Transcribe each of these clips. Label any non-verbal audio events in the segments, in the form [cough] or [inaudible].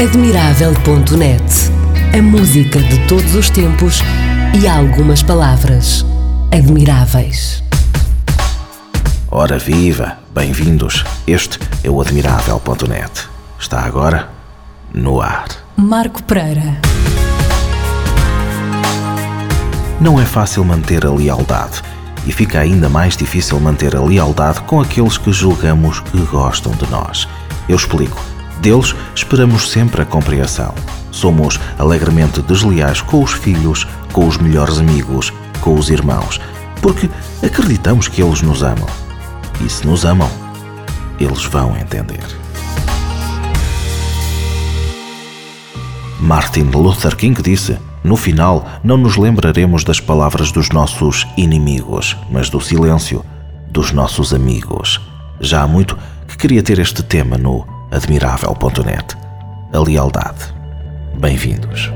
Admirável.net A música de todos os tempos e algumas palavras admiráveis. Ora viva, bem-vindos. Este é o Admirável.net. Está agora no ar. Marco Pereira. Não é fácil manter a lealdade e fica ainda mais difícil manter a lealdade com aqueles que julgamos que gostam de nós. Eu explico. Deles esperamos sempre a compreensão. Somos alegremente desleais com os filhos, com os melhores amigos, com os irmãos, porque acreditamos que eles nos amam. E se nos amam, eles vão entender. Martin Luther King disse: No final, não nos lembraremos das palavras dos nossos inimigos, mas do silêncio dos nossos amigos. Já há muito que queria ter este tema no admirável.net. A lealdade. Bem-vindos.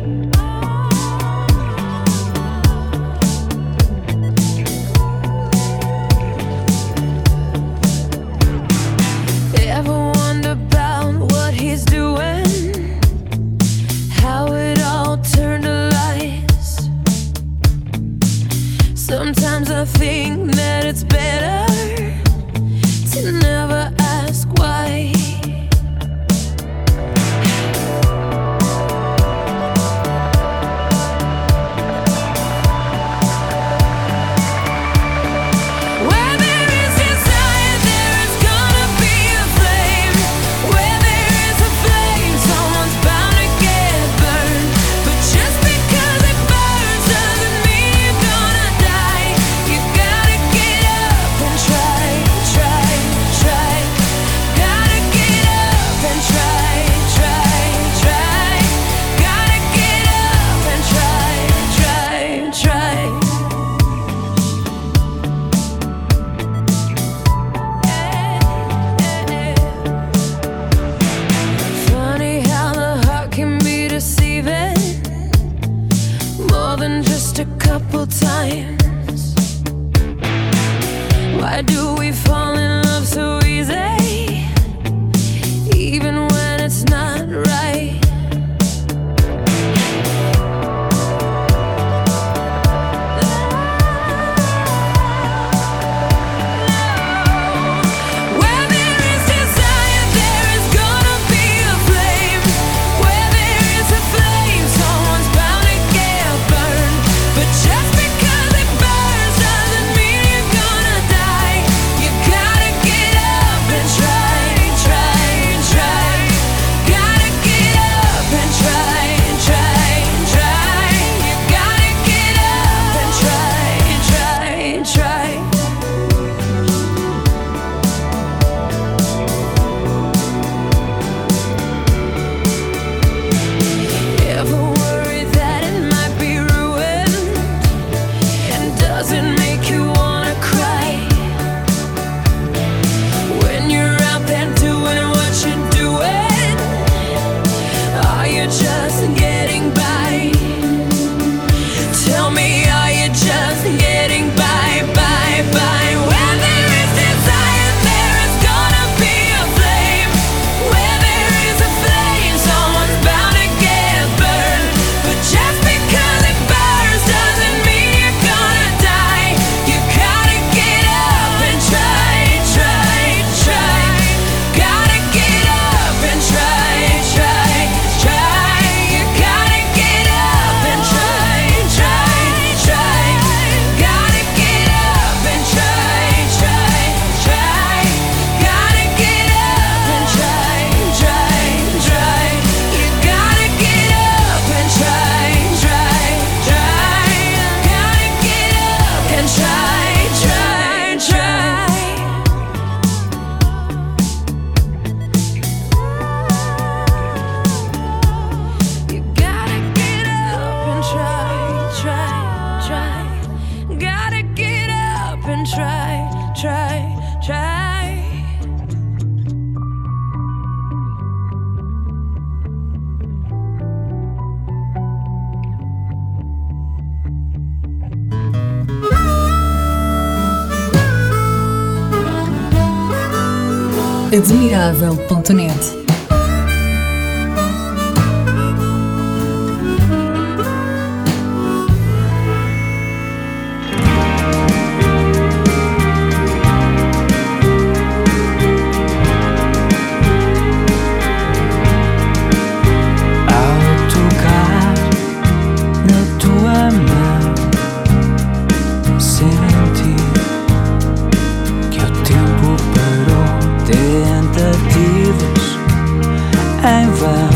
Em vão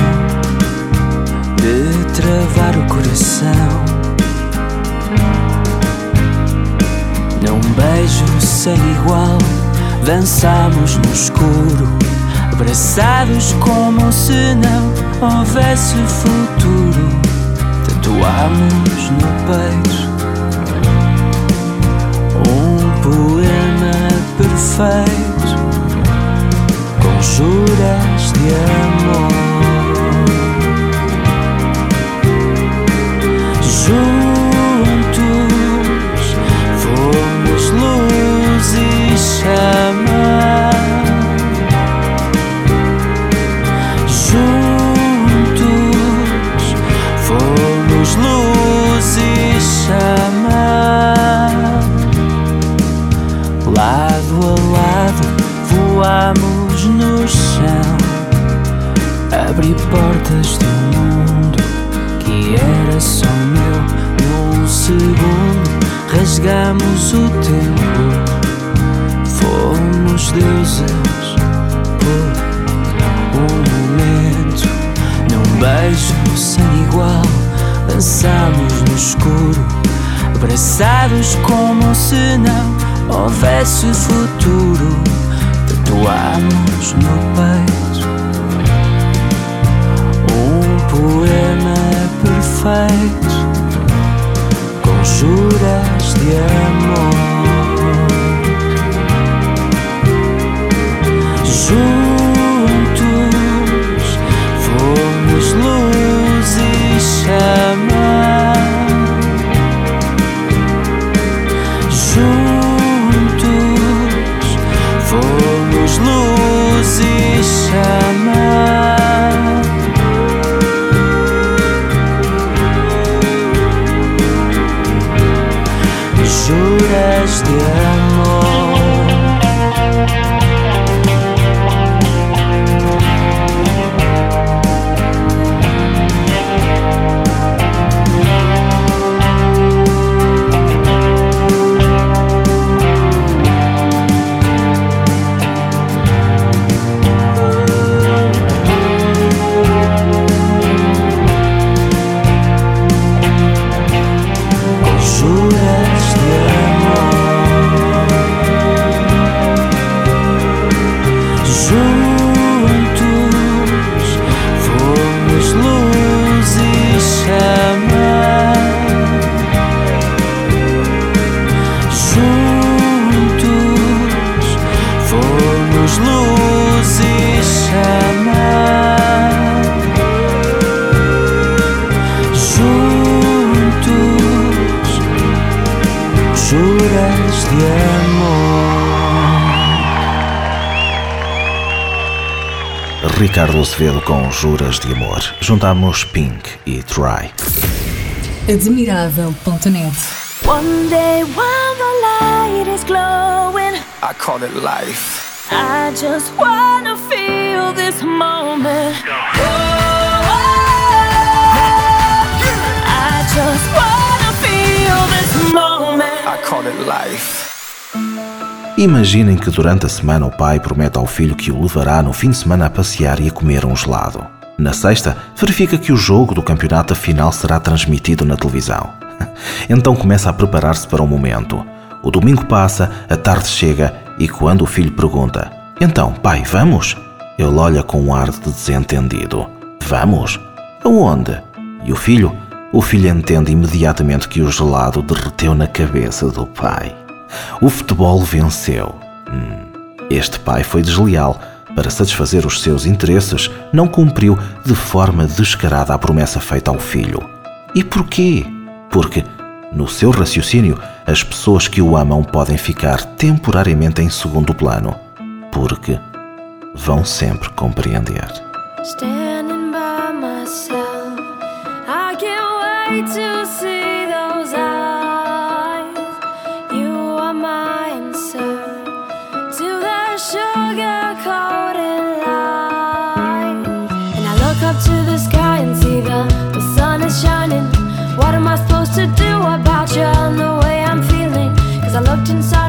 de travar o coração. Num beijo sem igual, dançamos no escuro, abraçados como se não houvesse futuro. Tatuamos no peito um poema perfeito juras de amor. Juntos fomos luz e chama. Abri portas do mundo que era só meu. Num segundo rasgamos o tempo. Fomos deuses por um momento. Num beijo sem igual, dançamos no escuro. Abraçados como se não houvesse futuro. Tatuamos no peito poema perfeito com juras de amor. Juntos fomos luz e chama. Ricardo Azevedo com Juras de Amor. Juntamos Pink e Try. Admirável.net One day while the light is glowing, I call it life. I just wanna feel this moment. I just wanna feel this moment. I call it life. Imaginem que durante a semana o pai promete ao filho que o levará no fim de semana a passear e a comer um gelado. Na sexta, verifica que o jogo do campeonato final será transmitido na televisão. [laughs] Então começa a preparar-se para o momento. O domingo passa, a tarde chega e quando o filho pergunta: Então, pai, vamos? Ele olha com um ar de desentendido. Vamos? Aonde? E o filho? O filho entende imediatamente que o gelado derreteu na cabeça do pai. O futebol venceu. Hum, este pai foi desleal. Para satisfazer os seus interesses, não cumpriu de forma descarada a promessa feita ao filho. E porquê? Porque, no seu raciocínio, as pessoas que o amam podem ficar temporariamente em segundo plano. Porque vão sempre compreender. Standing by myself, I can't wait to see to do about you and the way I'm feeling? Cause I looked inside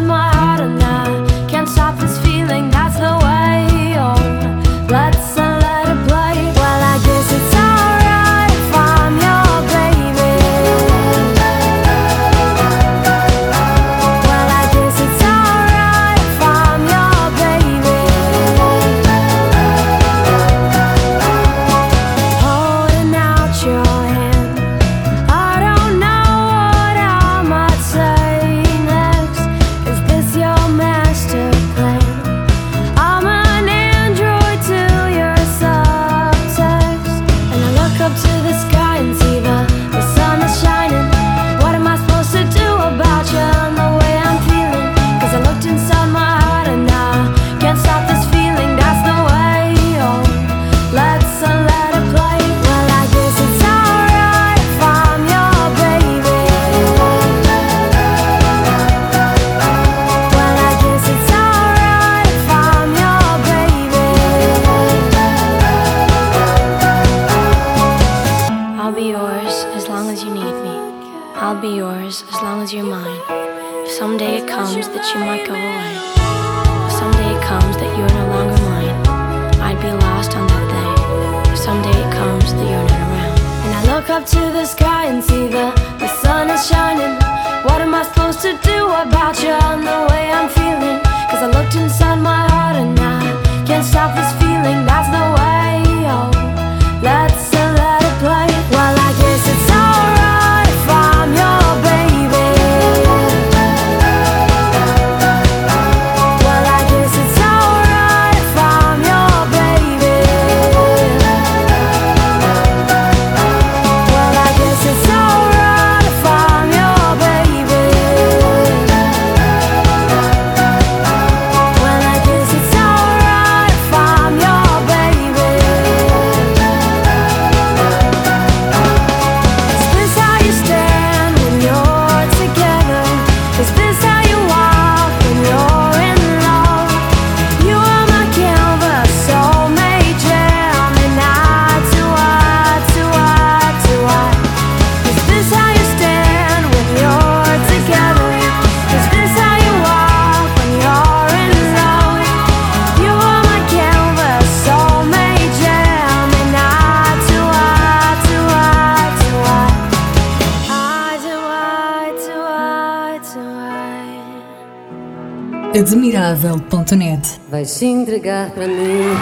Admirável.net vai se entregar pra mim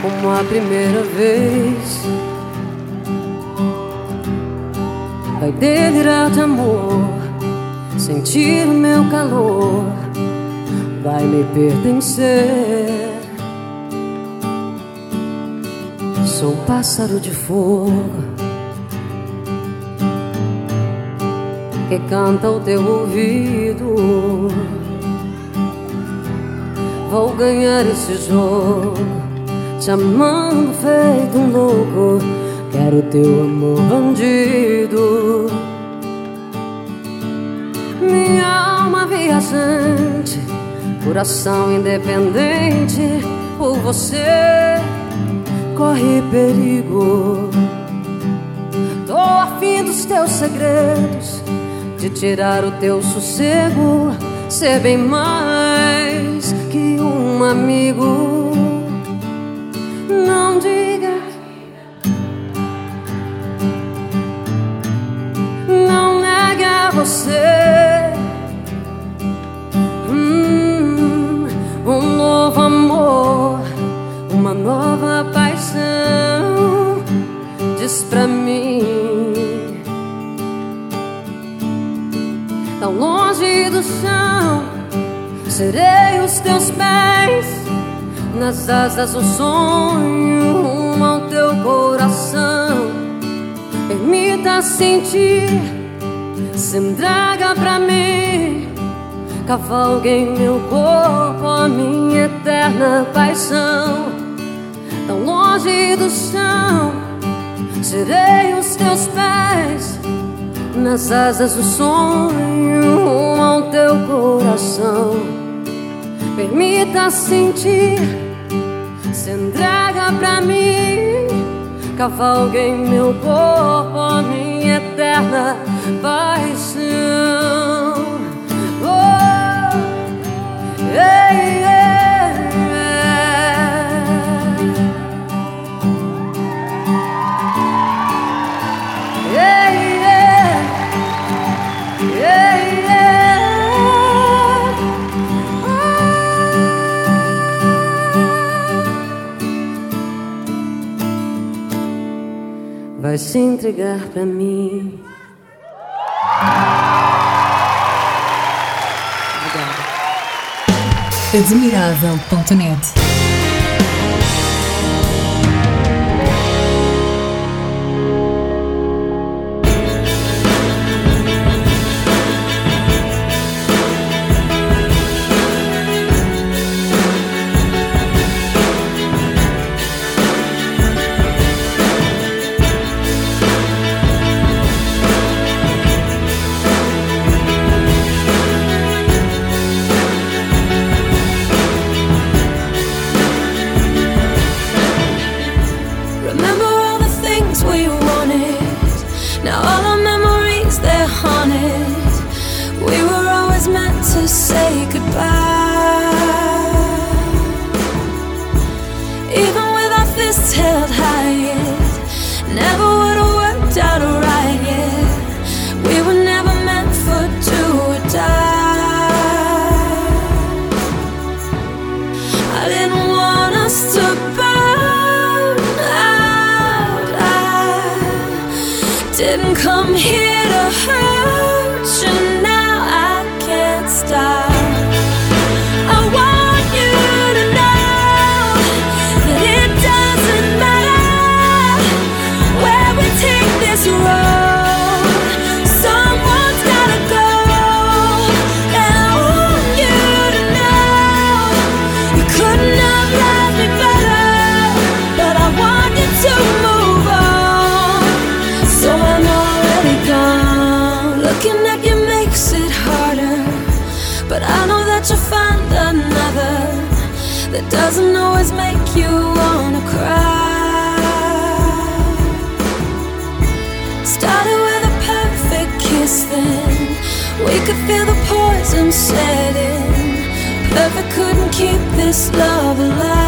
como a primeira vez. Vai delirar de amor, sentir meu calor, vai me pertencer. Sou pássaro de fogo que canta ao teu ouvido. Vou ganhar esse jogo, te amando feito um louco. Quero teu amor bandido. Minha alma viajante, coração independente. Por você corre perigo. Tô afim dos teus segredos, de tirar o teu sossego, ser bem mais que um amigo. Não diga, não negue a você. Hum, um novo amor, uma nova paixão. Diz pra mim. Tão longe do chão. Serei os teus pés nas asas do sonho, rumo ao teu coração. Permita sentir, se entrega pra mim. Cavalgue em meu corpo a minha eterna paixão. Tão longe do chão, serei os teus pés nas asas do sonho ao teu coração. Permita sentir, se entrega pra mim. Cavalgue em meu corpo a minha eterna paixão. Oh, ei, Vai se entregar pra mim. Obrigada. Admirável.net this love alive.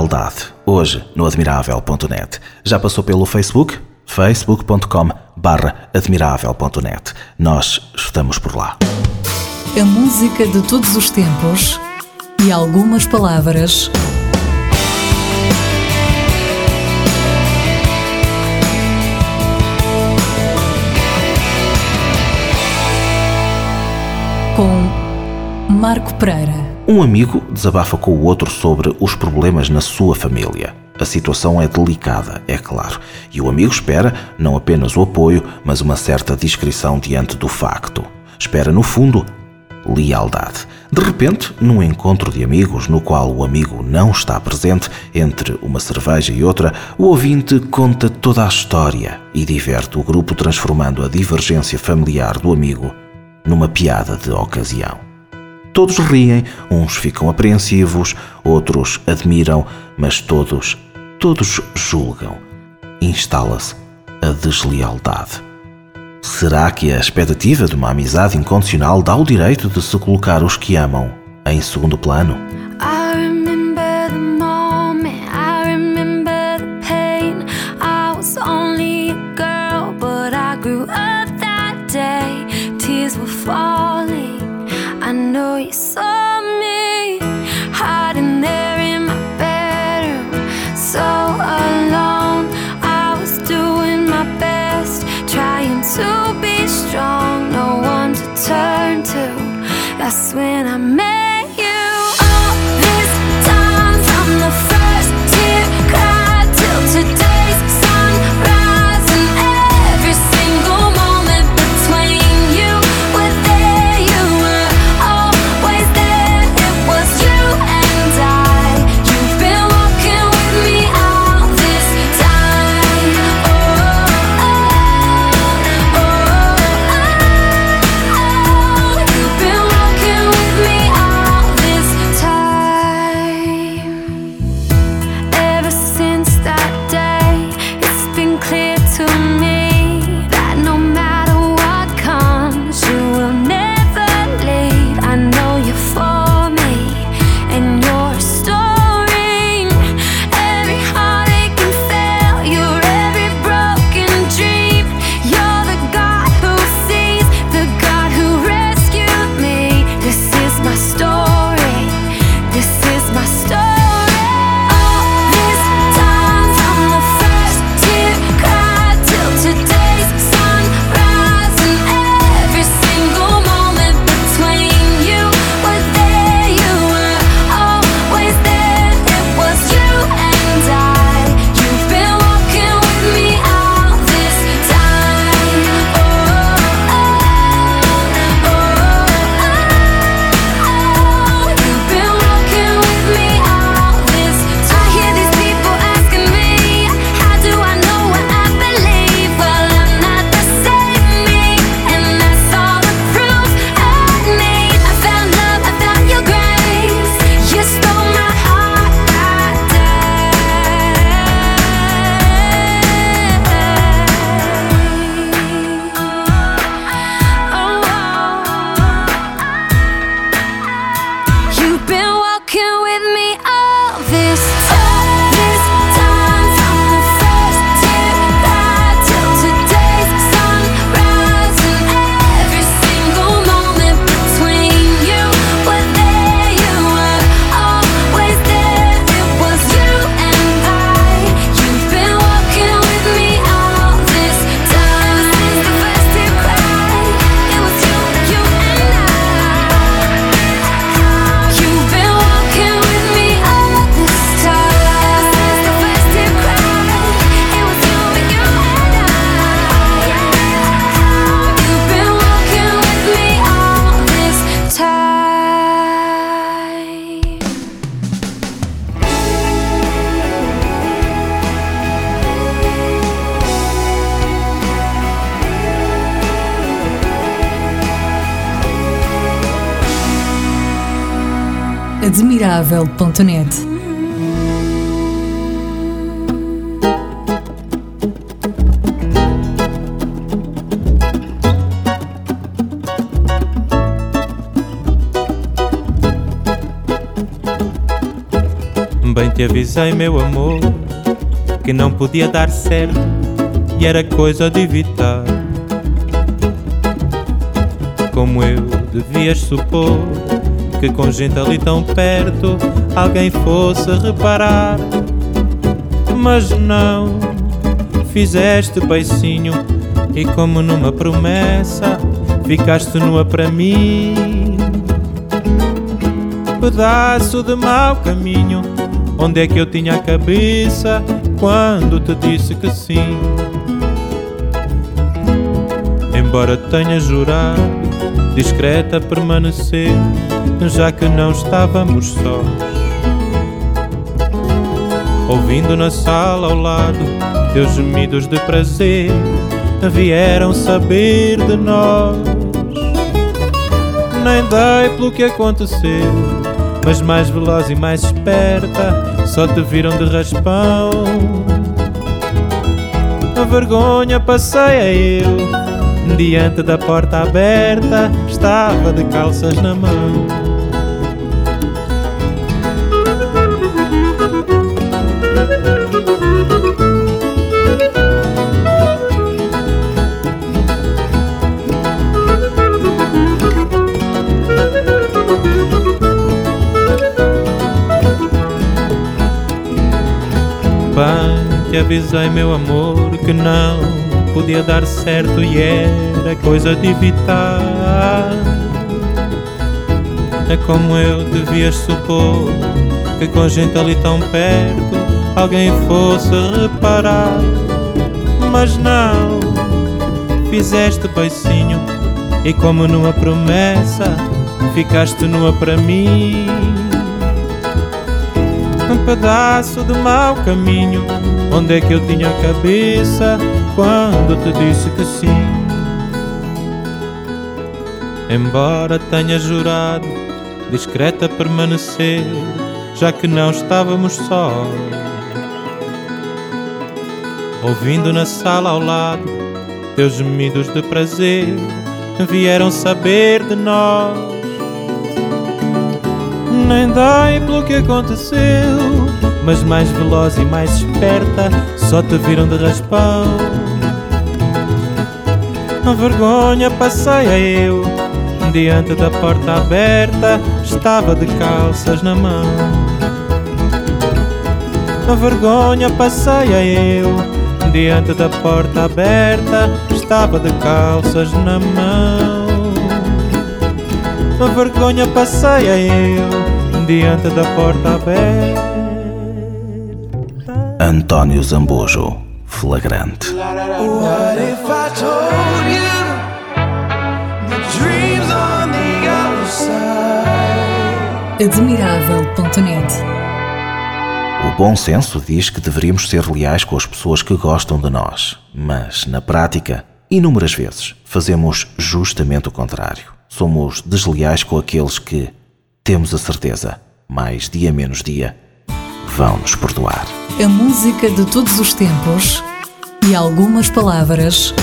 Lealdade, hoje no admirável.net. Já passou pelo Facebook? facebook.com barra admirável.net. Nós estamos por lá. A música de todos os tempos e algumas palavras... com Marco Pereira. Um amigo desabafa com o outro sobre os problemas na sua família. A situação é delicada, é claro, e o amigo espera não apenas o apoio, mas uma certa discrição diante do facto. Espera, no fundo, lealdade. De repente, num encontro de amigos no qual o amigo não está presente, entre uma cerveja e outra, o ouvinte conta toda a história e diverte o grupo, transformando a divergência familiar do amigo numa piada de ocasião. Todos riem, uns ficam apreensivos, outros admiram, mas todos, todos julgam. Instala-se a deslealdade. Será que a expectativa de uma amizade incondicional dá o direito de se colocar os que amam em segundo plano? fall admirável.net. Bem te avisei, meu amor, que não podia dar certo e era coisa de evitar. Como eu devias supor que com gente ali tão perto alguém fosse reparar. Mas não, fizeste beicinho e como numa promessa ficaste nua para mim. Pedaço de mau caminho, onde é que eu tinha a cabeça quando te disse que sim? Embora tenha jurado, discreta permanecer, já que não estávamos sós. Ouvindo na sala ao lado teus gemidos de prazer, vieram saber de nós. Nem dei pelo que aconteceu, mas mais veloz e mais esperta, só te viram de raspão. A vergonha passei eu, diante da porta aberta, estava de calças na mão. Avisei, meu amor, que não podia dar certo e era coisa de evitar. É como eu devias supor que com gente ali tão perto alguém fosse reparar. Mas não, fizeste beicinho e como numa promessa ficaste nua para mim. Um pedaço de mau caminho, onde é que eu tinha a cabeça quando te disse que sim? Embora tenha jurado, discreta permanecer, já que não estávamos sós. Ouvindo na sala ao lado teus gemidos de prazer, vieram saber de nós. Nem dei pelo que aconteceu, mas mais veloz e mais esperta, só te viram de raspão. A vergonha passei eu, diante da porta aberta, estava de calças na mão. A vergonha passei eu, diante da porta aberta, estava de calças na mão. A vergonha passei eu, diante da porta aberta. António Zambujo, flagrante. What if I told you the dreams on the other side? admirável.net. O bom senso diz que deveríamos ser leais com as pessoas que gostam de nós, mas, na prática, inúmeras vezes, fazemos justamente o contrário. Somos desleais com aqueles que, temos a certeza, mais dia menos dia, vão nos perdoar. A música de todos os tempos e algumas palavras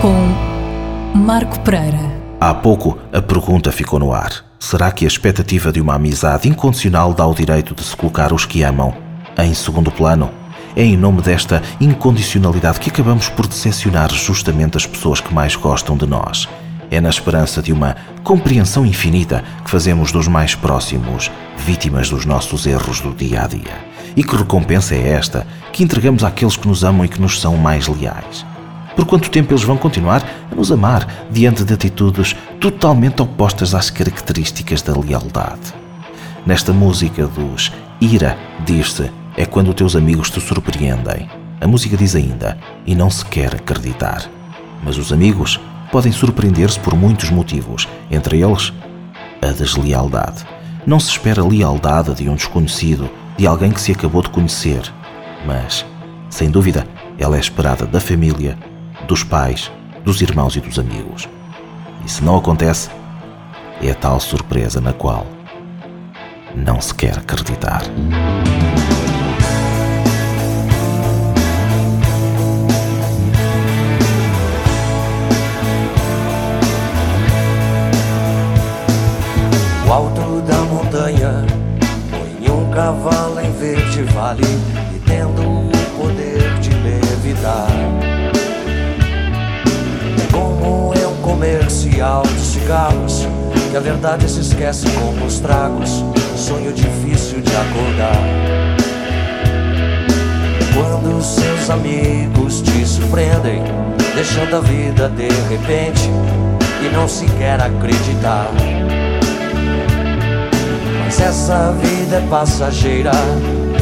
com Marco Pereira. Há pouco, a pergunta ficou no ar. Será que a expectativa de uma amizade incondicional dá o direito de se colocar os que amam em segundo plano? É em nome desta incondicionalidade que acabamos por decepcionar justamente as pessoas que mais gostam de nós. É na esperança de uma compreensão infinita que fazemos dos mais próximos vítimas dos nossos erros do dia a dia. E que recompensa é esta que entregamos àqueles que nos amam e que nos são mais leais? Por quanto tempo eles vão continuar a nos amar diante de atitudes totalmente opostas às características da lealdade? Nesta música dos Ira, diz-se, é quando teus amigos te surpreendem. A música diz ainda, e não se quer acreditar. Mas os amigos podem surpreender-se por muitos motivos, entre eles a deslealdade. Não se espera lealdade de um desconhecido, de alguém que se acabou de conhecer, mas Sem dúvida, ela é esperada da família, dos pais, dos irmãos e dos amigos. E se não acontece, é a tal surpresa na qual não se quer acreditar. Cavalo em verde vale e tendo o poder de levitar. É como é um comercial de cigarros que a verdade se esquece como os tragos, sonho difícil de acordar. Quando seus amigos te surpreendem, deixando a vida de repente e não se quer acreditar. Mas essa vida é passageira.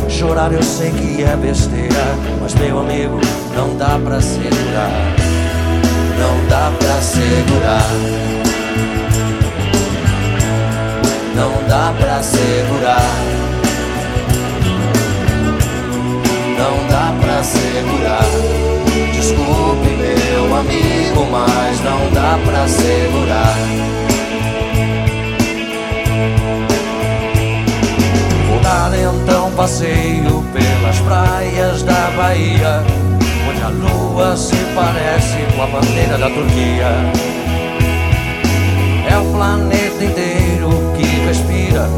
Chorar eu sei que é besteira, mas meu amigo, não dá pra segurar. Não dá pra segurar. Não dá pra segurar. Não dá pra segurar. Desculpe, meu amigo, mas não dá pra segurar. Dar então passeio pelas praias da Bahia, onde a lua se parece com a bandeira da Turquia. É o planeta inteiro que respira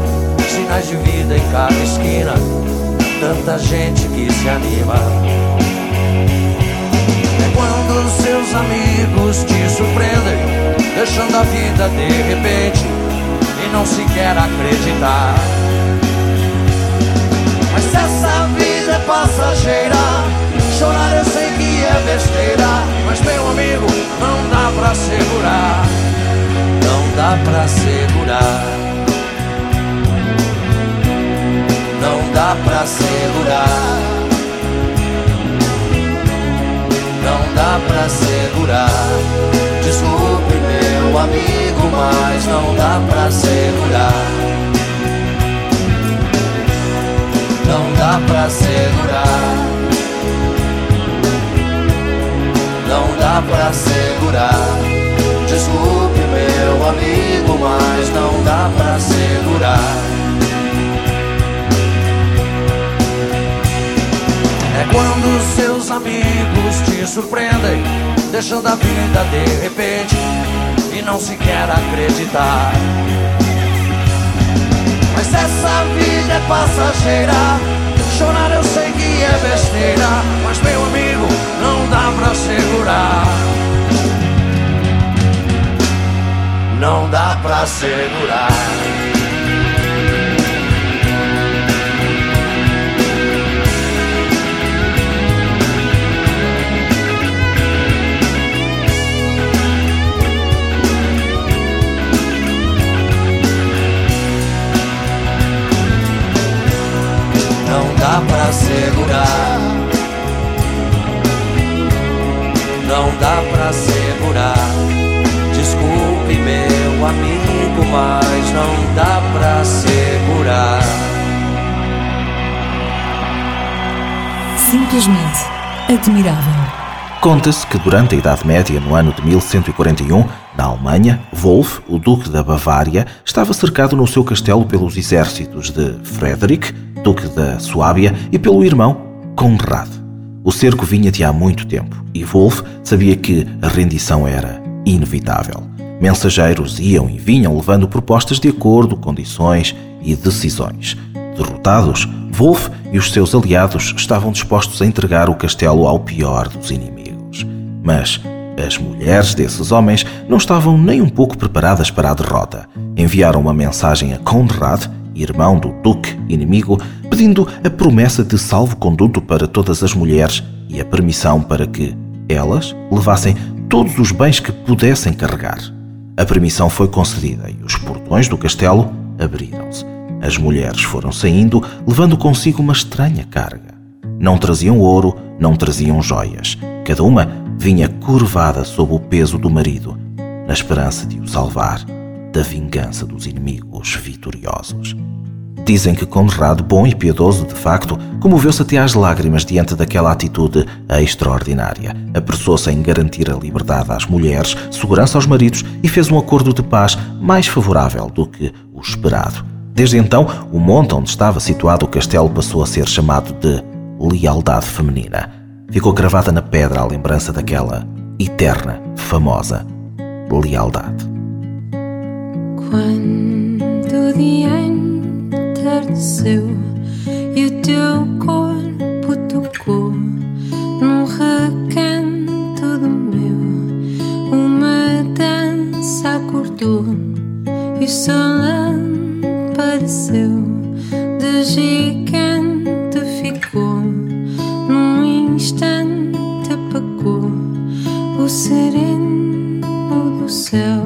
sinais de vida em cada esquina. Tanta gente que se anima. É quando seus amigos te surpreendem, deixando a vida de repente e não se quer acreditar. Mas essa vida é passageira. Chorar eu sei que é besteira, mas meu amigo, não dá pra segurar. Não dá pra segurar. Não dá pra segurar. Não dá pra segurar. Desculpe, meu amigo, mas não dá pra segurar. Não dá pra segurar. Não dá pra segurar. Desculpe, meu amigo, mas não dá pra segurar. É quando seus amigos te surpreendem, deixando a vida de repente e não se quer acreditar. Essa vida é passageira. Chorar eu sei que é besteira, mas meu amigo, não dá pra segurar. Não dá pra segurar. Dá pra segurar. Não dá pra segurar. Desculpe, meu amigo, mas não dá pra segurar. Simplesmente admirável. Conta-se que durante a Idade Média, no ano de 1141, na Alemanha, Wolf, o Duque da Bavária, estava cercado no seu castelo pelos exércitos de Frederick, Duque da Suábia, e pelo irmão Conrad. O cerco vinha de há muito tempo e Wolf sabia que a rendição era inevitável. Mensageiros iam e vinham levando propostas de acordo, condições e decisões. Derrotados, Wolf e os seus aliados estavam dispostos a entregar o castelo ao pior dos inimigos. Mas as mulheres desses homens não estavam nem um pouco preparadas para a derrota. Enviaram uma mensagem a Conrad, irmão do duque inimigo, pedindo a promessa de salvo-conduto para todas as mulheres e a permissão para que elas levassem todos os bens que pudessem carregar. A permissão foi concedida e os portões do castelo abriram-se. As mulheres foram saindo, levando consigo uma estranha carga. Não traziam ouro, não traziam joias. Cada uma vinha curvada sob o peso do marido, na esperança de o salvar da vingança dos inimigos vitoriosos. Dizem que Conrado, bom e piedoso de facto, comoveu-se até às lágrimas diante daquela atitude extraordinária. Apressou-se em garantir a liberdade às mulheres, segurança aos maridos e fez um acordo de paz mais favorável do que o esperado. Desde então, o monte onde estava situado o castelo passou a ser chamado de Lealdade Feminina. Ficou cravada na pedra a lembrança daquela eterna, famosa lealdade. Quando o dia entardeceu e o teu corpo tocou num recanto do meu, uma dança acordou e o sol apareceu. De gigante ficou num instante apagou o sereno do céu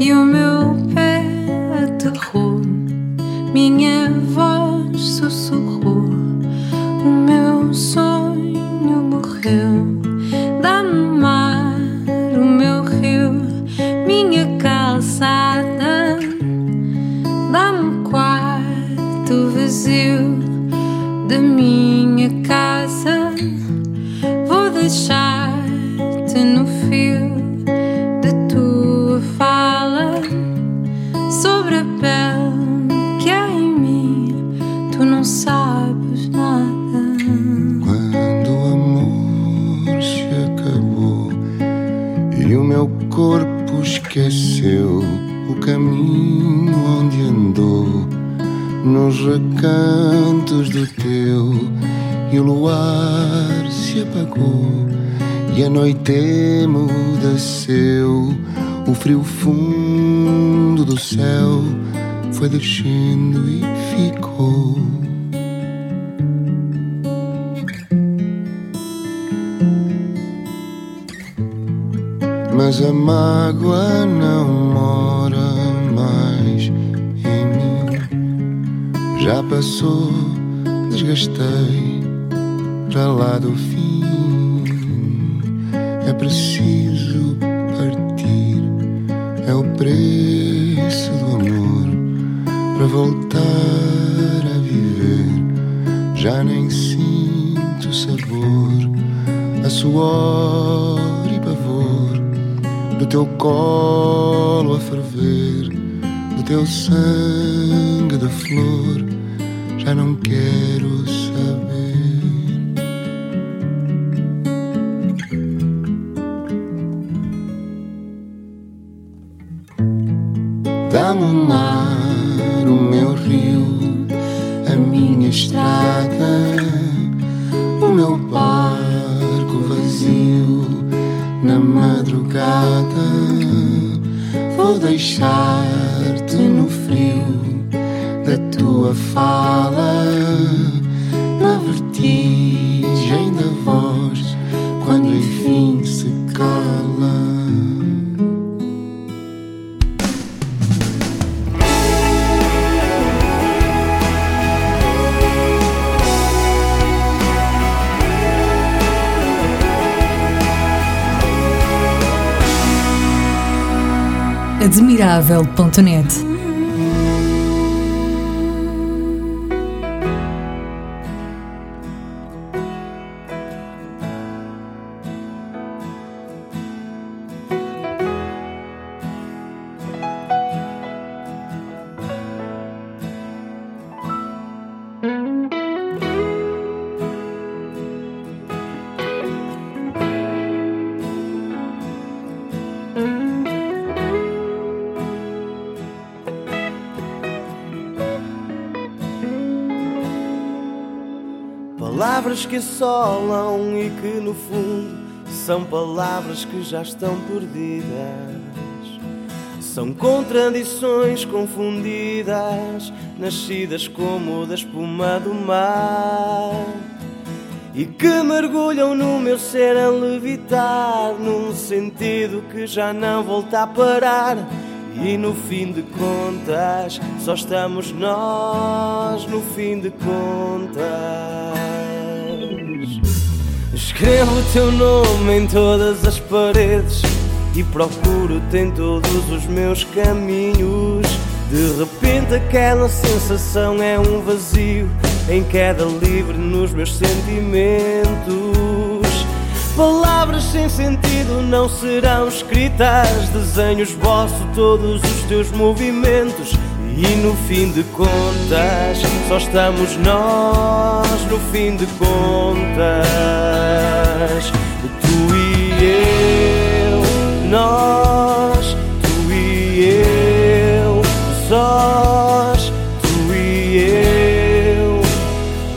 e o já não quero saber. Dá-me o são palavras que já estão perdidas. São contradições confundidas, nascidas como da espuma do mar. E que mergulham no meu ser a levitar, num sentido que já não volta a parar. E no fim de contas, só estamos nós, no fim de contas. Escrevo o teu nome em todas as paredes e procuro-te em todos os meus caminhos. De repente, aquela sensação é um vazio em queda livre nos meus sentimentos. Palavras sem sentido não serão escritas. Desenho, esboço todos os teus movimentos. E no fim de contas, só estamos nós. No fim de contas, tu e eu, nós, tu e eu, sós, tu e eu.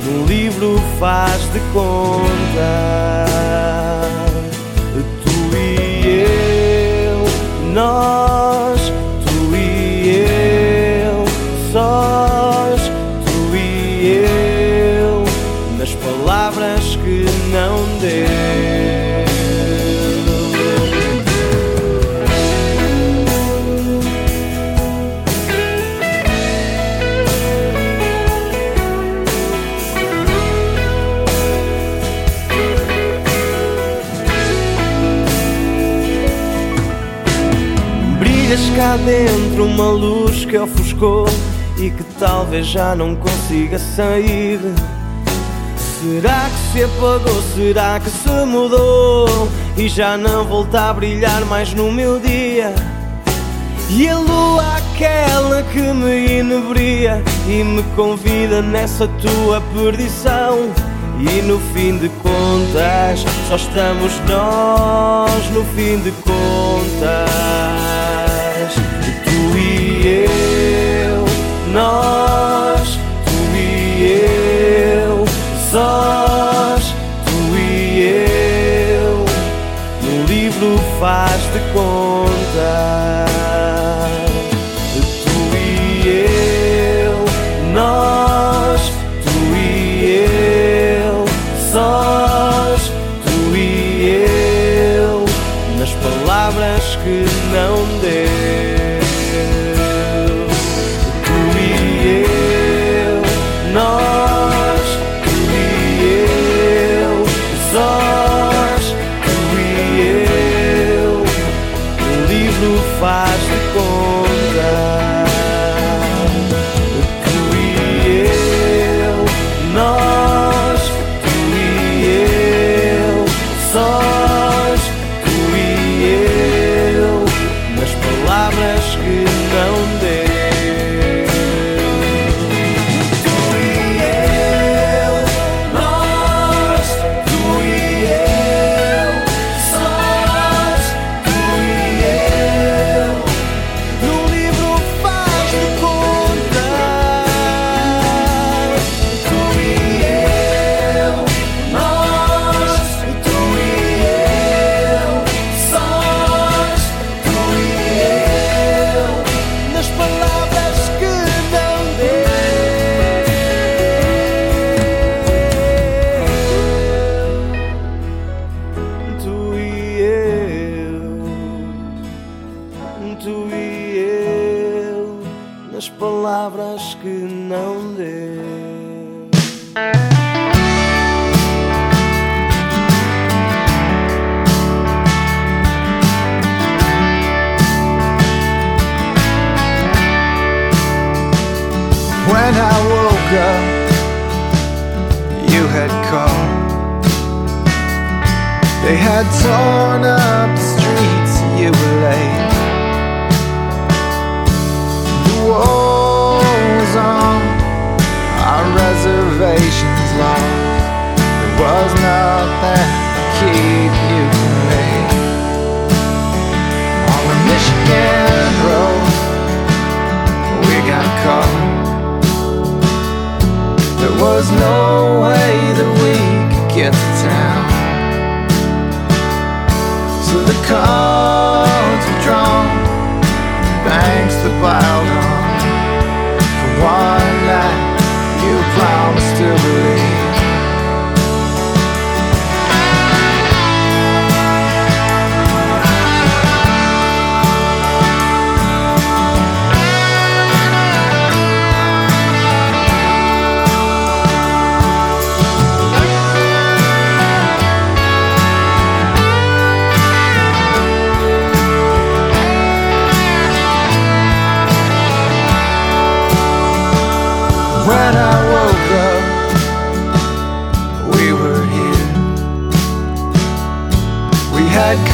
No livro faz de conta. Cá dentro uma luz que ofuscou e que talvez já não consiga sair. Será que se apagou? Será que se mudou? E já não volta a brilhar mais no meu dia? E a lua aquela que me inebria e me convida nessa tua perdição. E no fim de contas, só estamos nós, no fim de contas. Tu e eu, nós, tu e eu, sós, tu e eu. No livro faz de conta.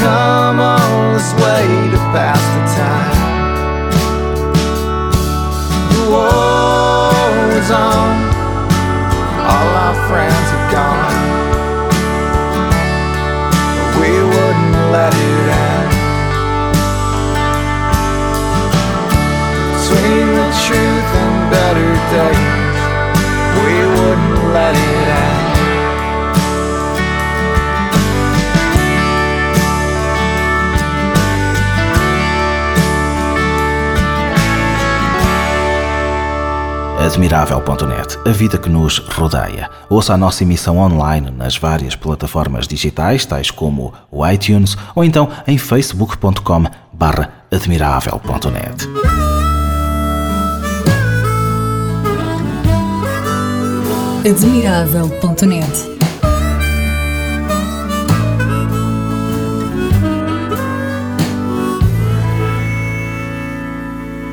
come all this way to pass the time. Admirável.net, a vida que nos rodeia. Ouça a nossa emissão online nas várias plataformas digitais, tais como o iTunes ou então em facebook.com barra admirável.net. Admirável.net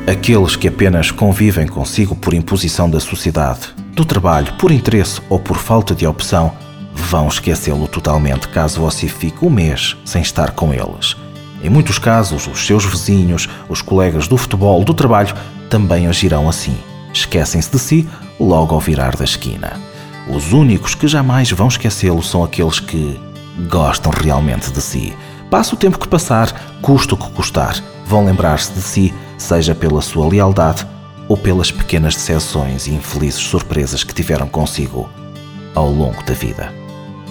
Aqueles que apenas convivem consigo por imposição da sociedade, do trabalho, por interesse ou por falta de opção, vão esquecê-lo totalmente caso você fique um mês sem estar com eles. Em muitos casos, os seus vizinhos, os colegas do futebol, do trabalho, também agirão assim. Esquecem-se de si logo ao virar da esquina. Os únicos que jamais vão esquecê-lo são aqueles que gostam realmente de si. Passa o tempo que passar, custa o que custar, vão lembrar-se de si, seja pela sua lealdade ou pelas pequenas decepções e infelizes surpresas que tiveram consigo ao longo da vida.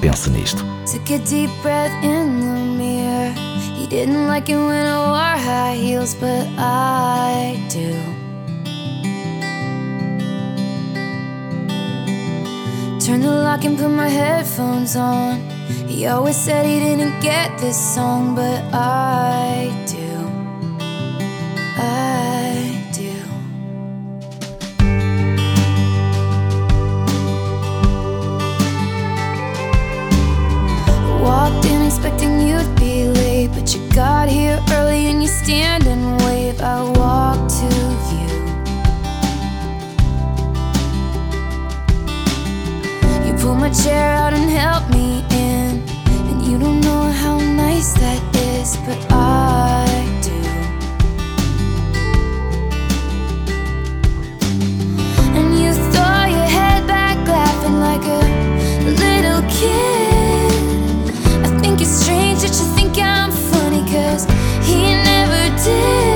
Pense nisto. Took a deep breath in the mirror. He didn't like it when I wore high heels, but I do. Turned the lock and put my headphones on. He always said he didn't get this song, but I do. Got here early and you stand and wave. I walk to you. You pull my chair out and help me did.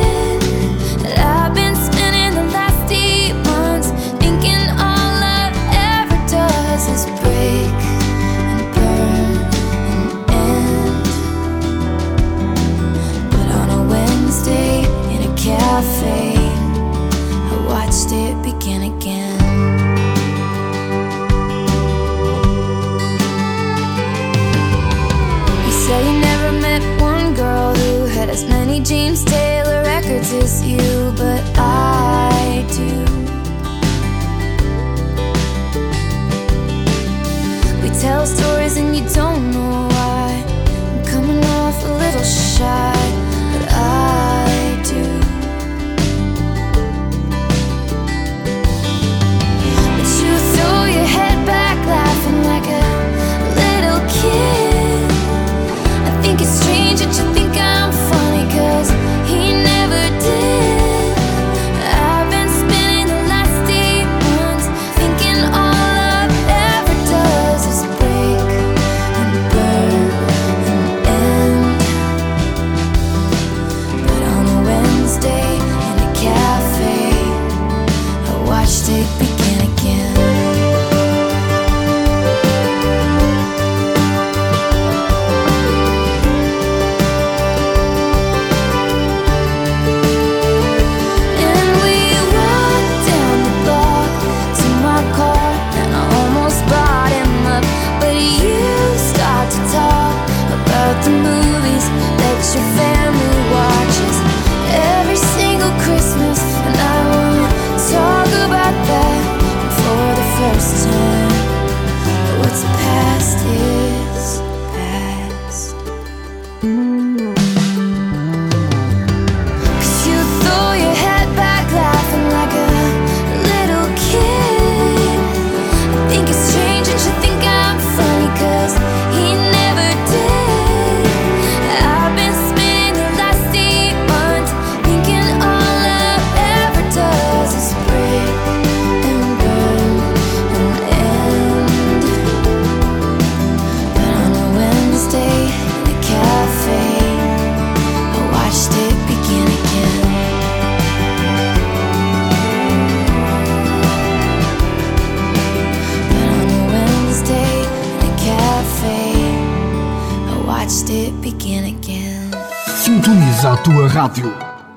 Sintoniza a tua rádio.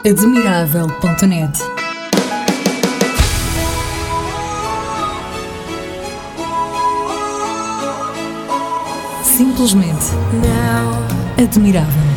Admirável.net Simplesmente Admirável.